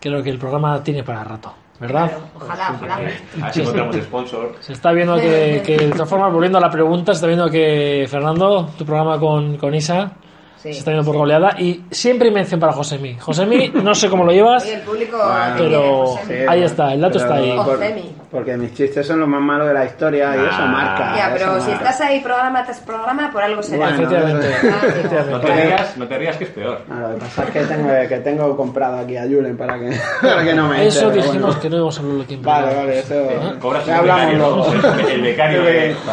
S1: Creo que el programa tiene para rato, ¿verdad?
S9: Ojalá, ojalá.
S4: A ver si encontramos sponsor.
S1: Se está viendo que, que, de todas formas, volviendo a la pregunta, se está viendo que, Fernando, tu programa con, con Isa,
S9: Sí.
S1: se está viendo por goleada. Y siempre hay mención para Josemi. Josemi, no sé cómo lo llevas,
S9: Oye, el público
S1: pero ahí está, el dato está ahí.
S9: Josemi.
S10: Porque mis chistes son los más malos de la historia y eso
S4: Ah.
S10: marca.
S9: Ya, pero
S10: eso
S9: si
S10: marca.
S9: estás ahí programa tras programa, por algo será.
S10: Bueno,
S1: Efectivamente,
S9: Ah.
S4: No te rías, no te rías que es peor.
S10: No, lo que pasa es que tengo, que tengo comprado aquí a Julen para que, para que no me
S1: Eso dijimos
S10: bueno.
S1: que no íbamos a hablarlo en
S10: Vale, vale, eso.
S4: Cobras
S10: ya luego.
S4: ¿no? El becario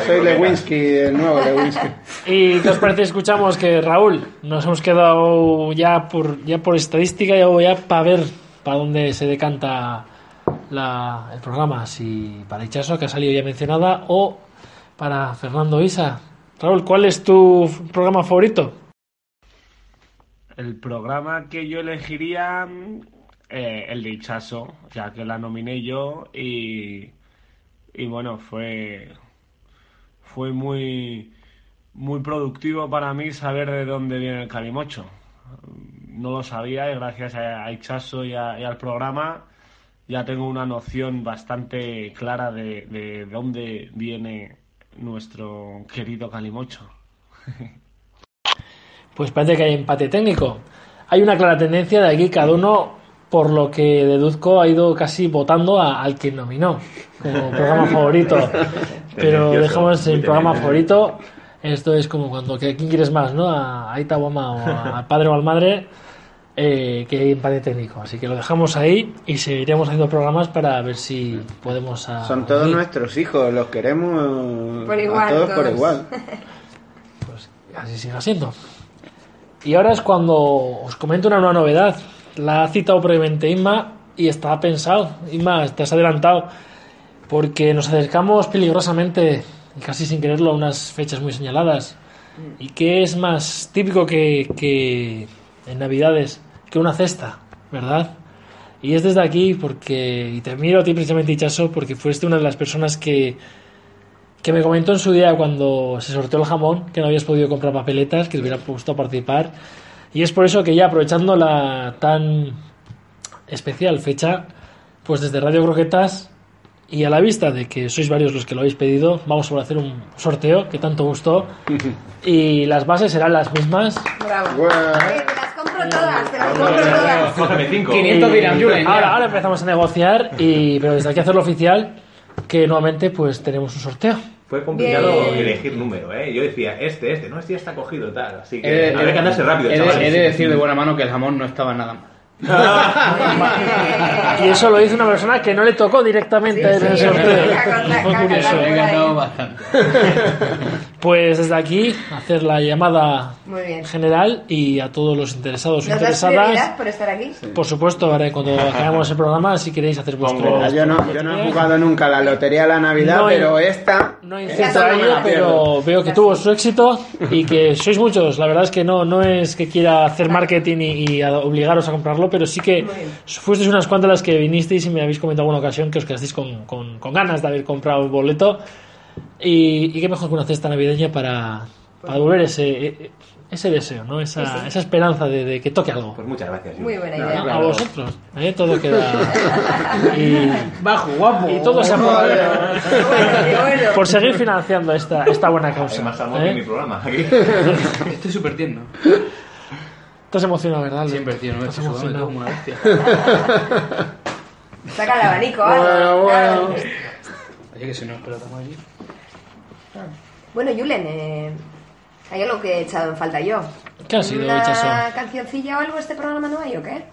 S10: Soy. Lewinsky, el nuevo Lewinsky.
S1: ¿Y qué os parece? Escuchamos que Raúl, nos hemos quedado ya por ya por estadística y ya para ver para dónde se decanta la- el programa, si para Ichaso, que ha salido ya mencionada, o para Fernando Isa. Raúl, ¿cuál es tu programa favorito?
S5: El programa que yo elegiría, eh, el de Ichaso, ya que la nominé yo y, y bueno, fue, fue muy, muy productivo para mí saber de dónde viene el calimocho. No lo sabía y gracias a, Ichaso y, y al programa ya tengo una noción bastante clara de, de dónde viene nuestro querido calimocho.
S1: Pues parece que hay empate técnico. Hay una clara tendencia de aquí, cada uno, por lo que deduzco, ha ido casi votando a- al que nominó como programa favorito. Pero dejamos el programa favorito. Esto es como cuando, que- ¿quién quieres más? ¿no? A Aita o a- al padre o al madre, eh, que hay empate técnico. Así que lo dejamos ahí y seguiremos haciendo programas para ver si podemos... a-
S10: Son todos
S1: unir.
S10: nuestros hijos, los queremos
S9: Por igual,
S10: a todos, por
S9: todos.
S10: igual.
S1: Pues así siga siendo. Y ahora es cuando os comento una nueva novedad. La ha citado previamente Inma y está pensado. Inma, te has adelantado. Porque nos acercamos peligrosamente y casi sin quererlo a unas fechas muy señaladas. ¿Y qué es más típico que, que en Navidades que una cesta, verdad? Y es desde aquí porque, y te miro a ti precisamente, Ichaso, porque fuiste una de las personas que, que me comentó en su día cuando se sorteó el jamón que no habías podido comprar papeletas, que te hubiera puesto a participar. Y es por eso que ya aprovechando la tan especial fecha, pues desde Radio Croquetas y a la vista de que sois varios los que lo habéis pedido, vamos a hacer un sorteo que tanto gustó y las bases serán las mismas.
S9: Bravo.
S10: Bueno.
S9: Compro todas, te las compro todas.
S4: Cógeme cinco.
S3: 500 dirán, Julen.
S1: Ahora, ahora empezamos a negociar y pero desde aquí hacerlo oficial que nuevamente pues tenemos un sorteo.
S4: Fue complicado
S9: Bien.
S4: elegir número, ¿eh? Yo decía, este, este, no, este ya está cogido, tal. Así que
S3: de-
S4: había que andarse rápido,
S3: he de-
S4: chavales.
S3: he de decir de buena mano que el jamón no estaba nada mal.
S1: Y eso lo dice una persona que no le tocó directamente en el
S9: sí,
S1: sorteo. Fue curioso.
S3: Me he encantado bastante.
S1: Pues desde aquí hacer la llamada
S9: Muy bien.
S1: general y a todos los interesados o
S9: ¿Nos das
S1: interesadas.
S9: por estar aquí?
S1: Por supuesto, ahora cuando acabemos el programa, si queréis hacer vuestro.
S10: Yo, no, yo no he jugado nunca la lotería de la Navidad,
S1: No,
S10: pero esta.
S1: No
S10: esta
S1: incito a ello, pero veo que tuvo su éxito y que sois muchos. La verdad es que no, no es que quiera hacer marketing y, y a- obligaros a comprarlo, pero sí que fuisteis unas cuantas las que vinisteis y me habéis comentado alguna ocasión que os quedasteis con, con- con ganas de haber comprado el boleto. Y, y qué mejor que una cesta navideña para, para devolver ese, ese deseo, ¿no? esa,
S9: Sí, sí.
S1: esa esperanza de, de que toque algo.
S4: Pues muchas gracias.
S9: Muy buena
S10: No,
S9: idea.
S10: claro.
S1: A vosotros, ¿eh? todo queda. Y,
S3: Bajo, guapo.
S1: y todo se
S9: Bueno, qué bueno.
S1: por seguir financiando esta, esta buena
S4: Hay
S1: causa.
S4: más amor
S1: ¿eh?
S4: que en mi programa. Aquí.
S3: Estoy súper tierno.
S1: Estás emocionado, ¿verdad? Albert?
S3: Siempre tierno, me
S1: Estás emocionado.
S3: como una bestia.
S9: Saca el abanico,
S10: Bueno,
S9: algo.
S10: bueno.
S3: Oye, que si no, pero estamos
S9: Bueno, Julen, eh, hay algo que he echado en falta yo.
S1: ¿Qué ha sido,
S9: ¿Una cancioncilla o algo este programa no hay o qué?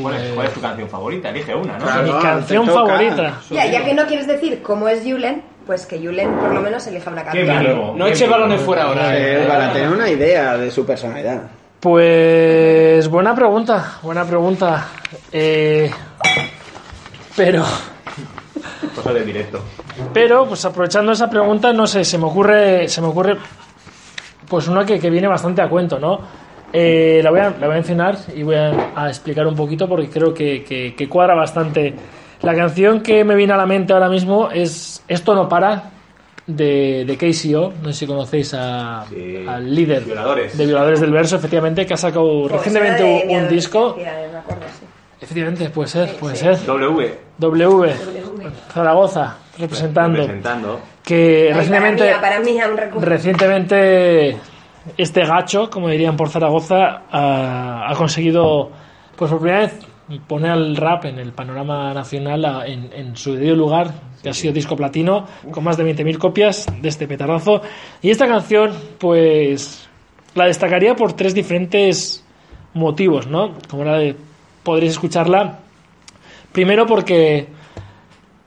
S4: ¿Cuál es, cuál es tu canción favorita? Elige una, ¿no?
S10: Claro.
S1: Mi canción favorita.
S9: Ya, ya que no quieres decir cómo es Julen, pues que Julen por lo menos elija una
S4: Qué
S9: canción.
S3: No
S4: qué
S3: eche balones fuera ahora.
S10: Eh, para tener una idea de su personalidad.
S1: Pues buena pregunta, buena pregunta. Eh, Pero,
S4: Cosa de directo.
S1: pero pues aprovechando esa pregunta, no sé, se me ocurre, se me ocurre pues una que, que viene bastante a cuento, ¿no? Eh, la, voy a, la voy a mencionar y voy a, a explicar un poquito porque creo que, que- que cuadra bastante. La canción que me viene a la mente ahora mismo es Esto no para de, de KCO. No sé si conocéis a- al líder
S4: Violadores.
S1: de Violadores del Verso, efectivamente, que ha sacado
S9: Pues
S1: recientemente un, disco.
S9: adolescencia, me acuerdo, sí.
S1: Efectivamente, puede ser, puede ser.
S4: W.
S1: W, Zaragoza, representando.
S4: Representando.
S1: Que
S9: Ay,
S1: recientemente,
S9: Para mí, para mí aún recuerdo.
S1: recientemente este gacho, como dirían por Zaragoza, ha, ha conseguido, pues por primera vez, poner al rap en el panorama nacional a- en, en su debido lugar, que ha sido disco platino, con más de 20.000 copias de este petardazo. Y esta canción, pues, la destacaría por tres diferentes motivos, ¿no? Como era de, podréis escucharla. Primero porque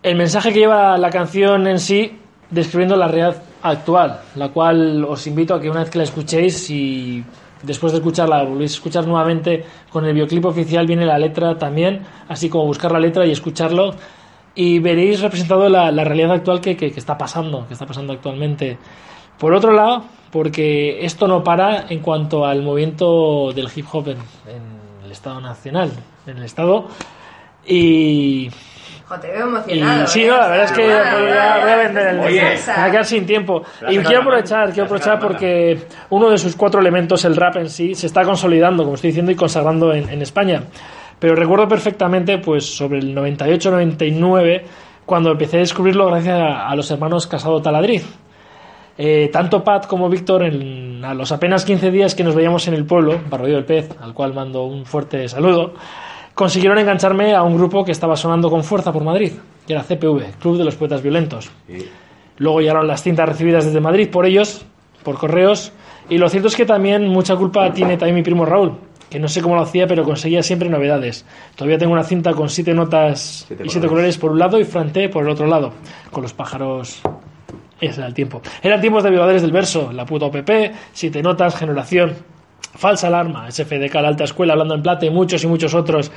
S1: el mensaje que lleva la canción en sí, describiendo la realidad actual, la cual os invito a que una vez que la escuchéis y después de escucharla volvéis a escuchar nuevamente con el videoclip oficial viene la letra también, así como buscar la letra y escucharlo y veréis representado la, la realidad actual que, que- que está pasando, que está pasando actualmente. Por otro lado, porque esto no para en cuanto al movimiento del hip hop en, en el Estado Nacional, en el Estado. Y
S9: Jo, te veo emocionado.
S1: y sí,
S9: ¿eh?
S1: no, la verdad es que voy a, voy a vender el
S9: Oye.
S1: Me voy a quedar sin tiempo. Y quiero aprovechar, quiero aprovechar porque uno de sus cuatro elementos, el rap en sí, se está consolidando, como estoy diciendo, y consagrando en, en España. Pero recuerdo perfectamente, pues, sobre el 98-99, cuando empecé a descubrirlo gracias a, a los hermanos Casado Taladriz. Eh, tanto Pat como Víctor, a los apenas 15 días que nos veíamos en el pueblo, Barrio del Pez, al cual mando un fuerte saludo, consiguieron engancharme a un grupo que estaba sonando con fuerza por Madrid, que era CPV, Club de los Poetas Violentos. Luego llegaron las cintas recibidas desde Madrid por ellos, por correos, y lo cierto es que también mucha culpa tiene también mi primo Raúl, que no sé cómo lo hacía, pero conseguía siempre novedades. Todavía tengo una cinta con siete notas
S4: Siete
S1: y siete
S4: colores.
S1: colores por un lado y Franté por el otro lado, con los pájaros ese era el tiempo. Eran tiempos de violadores del verso, la puta OPP, siete notas, generación, falsa alarma, SFDK, la alta escuela, hablando en plata y muchos y muchos otros.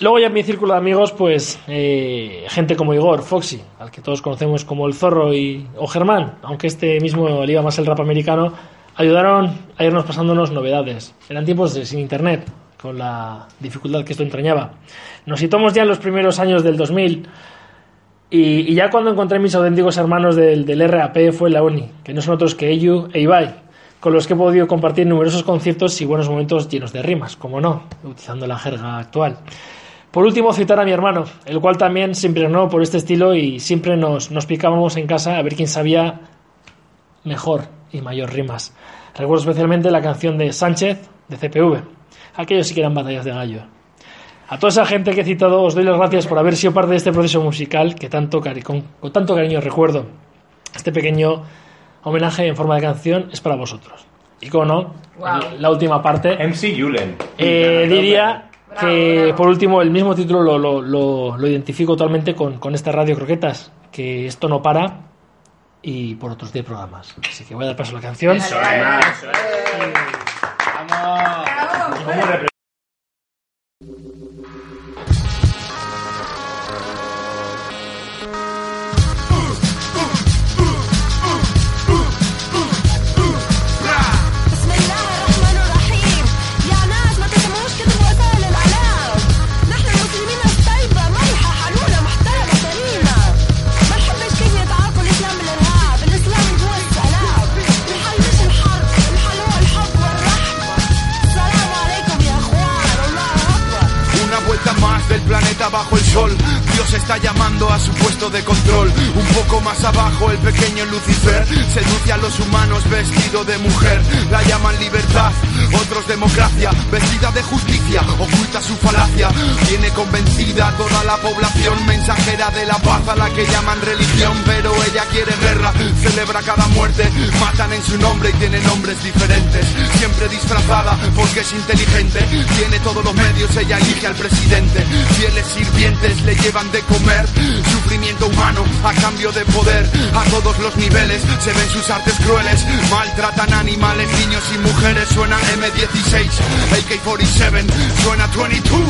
S1: Luego ya en mi círculo de amigos, pues eh, gente como Igor, Foxy, al que todos conocemos como el Zorro y, o Germán, aunque este mismo le iba más el rap americano, ayudaron a irnos pasándonos novedades. Eran tiempos sin internet, con la dificultad que esto entrañaba. Nos situamos ya en los primeros años del 2000 y, y ya cuando encontré mis auténticos hermanos del, del RAP fue la UNI, que no son otros que Eyu e Ibai, con los que he podido compartir numerosos conciertos y buenos momentos llenos de rimas, como no, utilizando la jerga actual. Por último, citar a mi hermano, el cual también se impregnó por este estilo y siempre nos, nos picábamos en casa a ver quién sabía mejor y mayor rimas. Recuerdo especialmente la canción de Sánchez, de CPV. Aquellos sí que eran batallas de gallo. A toda esa gente que he citado os doy las gracias por haber sido parte de este proceso musical que tanto cari- con, con tanto cariño recuerdo. Este pequeño homenaje en forma de canción es para vosotros. Y como no, la última parte.
S4: MC Julen.
S1: Eh, diría que por último el mismo título lo, lo, lo, identifico totalmente con, con, esta radio croquetas, que esto no para y por otros 10 programas. Así que voy a dar paso a la canción.
S12: Eso, eso. Vamos. Vamos está llamando a su puesto de control. Un poco más abajo el pequeño Lucifer seduce a los humanos vestido de mujer. La llaman libertad, otros democracia. Vestida de justicia, oculta su falacia. Tiene convencida toda la población mensajera de la paz a la que llaman religión. Pero ella quiere guerra, celebra cada muerte. Matan en su nombre y tiene nombres diferentes. Siempre disfrazada porque es inteligente. Tiene todos los medios, ella elige al presidente. Fieles sirvientes le llevan de comer. Sufrimiento humano a cambio de poder. A todos los niveles se ven sus artes crueles. Maltratan animales, niños y mujeres. Suena M16, AK-47, suena 22,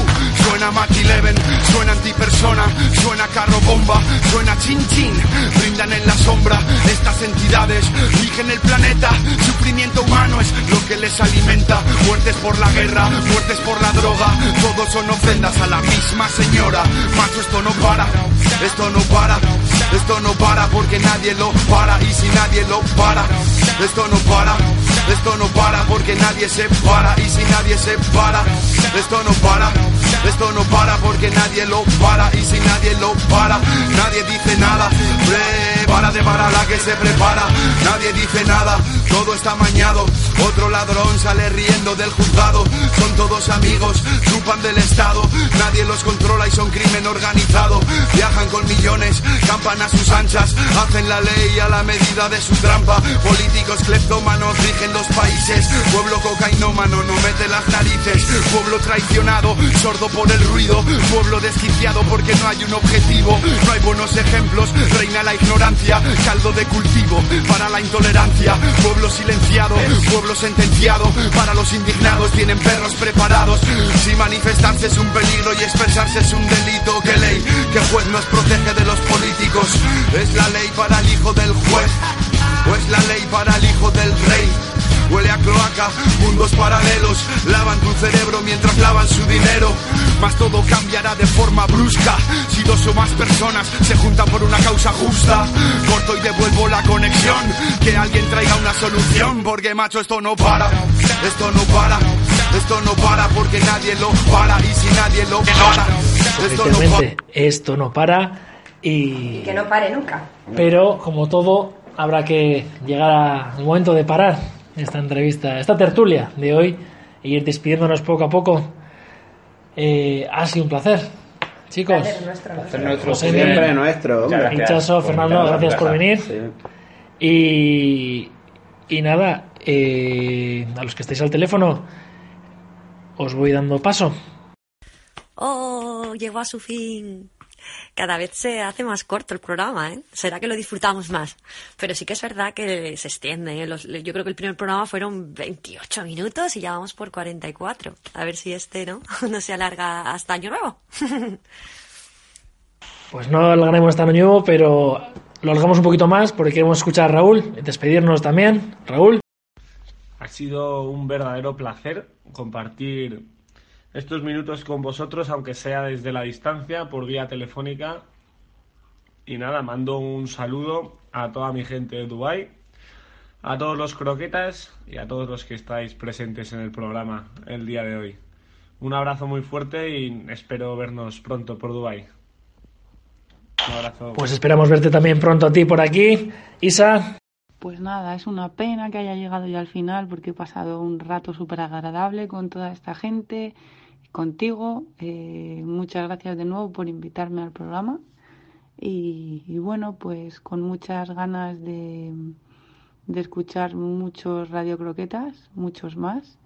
S12: suena Mach 11, suena antipersona, suena carro bomba, suena chin chin. Brindan en la sombra estas entidades, rigen el planeta. Sufrimiento humano es lo que les alimenta. Muertes por la guerra, muertes por la droga. Todos son ofrendas a la misma señora. Macho, esto no para, esto no para. Esto no para porque nadie lo para. Y si nadie lo para, esto no para. Esto no para porque nadie se para. Y si nadie se para, esto no para. Esto no para porque nadie lo para. Y si nadie lo para, nadie dice nada. Prepárate para la que se prepara. Nadie dice nada, todo está mañado. Otro ladrón sale riendo del juzgado. Son todos amigos, chupan del Estado. Nadie los controla y son crimen organizado. Viajan con millones, campan a sus anchas. Hacen la ley a la medida de su trampa. Políticos cleptómanos rigen los países. Pueblo cocainómano no mete las narices. Pueblo traicionado, sordo por el ruido. Pueblo desquiciado porque no hay un objetivo. No hay buenos ejemplos, reina la ignorancia. Caldo de cultivo para la intolerancia. Silenciado, pueblo sentenciado. Para los indignados tienen perros preparados. Si manifestarse es un peligro y expresarse es un delito, ¿qué ley? ¿Qué juez nos protege de los políticos? ¿Es la ley para el hijo del juez? ¿O es la ley para el hijo del rey? Huele a cloaca, mundos paralelos Lavan tu cerebro mientras lavan su dinero. Mas todo cambiará de forma brusca Si dos o más personas se juntan por una causa justa. Corto y devuelvo la conexión Que alguien traiga una solución. Porque macho esto no para Esto no para Esto no para porque nadie lo para. Y si nadie lo para Esto no para.
S1: esto no para y...
S9: Que no pare nunca.
S1: Pero, como todo, habrá que llegar al momento de parar esta entrevista, esta tertulia de hoy e ir despidiéndonos poco a poco. Eh, ha sido un placer, chicos.
S9: Placer nuestro, nuestro.
S10: Placer nuestro,
S1: José
S10: siempre nuestro,
S1: Hinchazo,
S4: por
S1: Fernando, gracias por venir. Y, y nada, eh, a los que estáis al teléfono, os voy dando paso.
S6: Oh, llegó a su fin. Cada vez se hace más corto el programa, ¿eh? Será que lo disfrutamos más. Pero sí que es verdad que se extiende. ¿eh? Los- yo creo que el primer programa fueron 28 minutos y ya vamos por 44. A ver si este, ¿no? No se alarga hasta Año Nuevo.
S1: Pues no alargaremos hasta año nuevo, pero lo alargamos un poquito más porque queremos escuchar a Raúl, despedirnos también. Raúl.
S5: Ha sido un verdadero placer compartir estos minutos con vosotros, aunque sea desde la distancia, por vía telefónica. Y nada, mando un saludo a toda mi gente de Dubai, a todos los croquetas y a todos los que estáis presentes en el programa el día de hoy. Un abrazo muy fuerte y espero vernos pronto por Dubai. Un abrazo.
S1: Pues esperamos verte también pronto a ti por aquí. Isa,
S2: Pues nada, es una pena que haya llegado ya al final porque he pasado un rato súper agradable con toda esta gente, contigo. Eh, muchas gracias de nuevo por invitarme al programa. Y, y bueno, pues con muchas ganas de, de escuchar muchos Radio Croquetas, muchos más.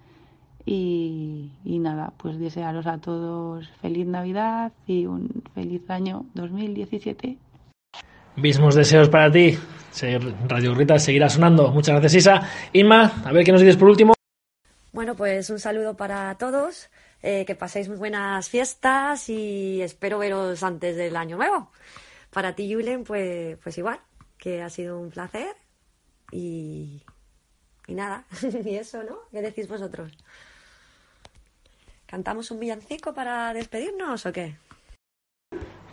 S2: Y, y nada, pues desearos a todos feliz Navidad y un feliz año 2017.
S1: mismos deseos para ti. Radio Rita seguirá sonando. Muchas gracias, Isa. Inma, a ver qué nos dices por último.
S6: Bueno, pues un saludo para todos. Eh, que paséis muy buenas fiestas y espero veros antes del año nuevo. Para ti, Julen, pues, pues igual, que ha sido un placer. Y, y nada, y eso, ¿no? ¿Qué decís vosotros? ¿Cantamos un villancico para despedirnos o qué?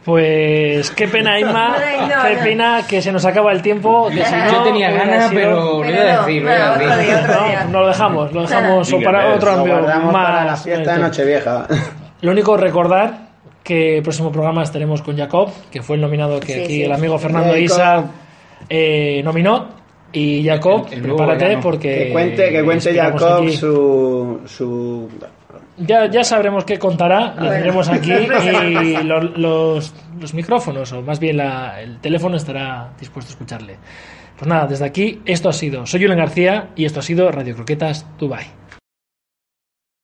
S1: Pues qué pena, Inma.
S9: Ay, no,
S1: qué
S9: no.
S1: pena que se nos acaba el tiempo. Que si no,
S3: Yo tenía ganas,
S1: sido-
S3: pero lo iba a decir.
S9: Pero otro día, otro día.
S1: No, no lo dejamos, lo dejamos o para
S4: ves,
S1: otro
S10: Lo
S1: año
S10: guardamos
S1: más.
S10: para la fiesta de Nochevieja.
S1: Lo único recordar que el próximo programa estaremos con Jacob, que fue el nominado que
S9: Sí,
S1: aquí
S9: sí.
S1: el amigo Fernando
S10: Jacob.
S1: Isa eh, nominó. Y Jacob,
S3: El- el nuevo
S1: prepárate porque.
S10: Que cuente, que cuente Jacob
S1: aquí-
S10: su, su...
S1: Ya, ya sabremos qué contará, lo tendremos aquí y lo- los, los micrófonos, o más bien la- el teléfono, estará dispuesto a escucharle. Pues nada, desde aquí, esto ha sido. Soy Julen García y esto ha sido Radio Croquetas Dubai.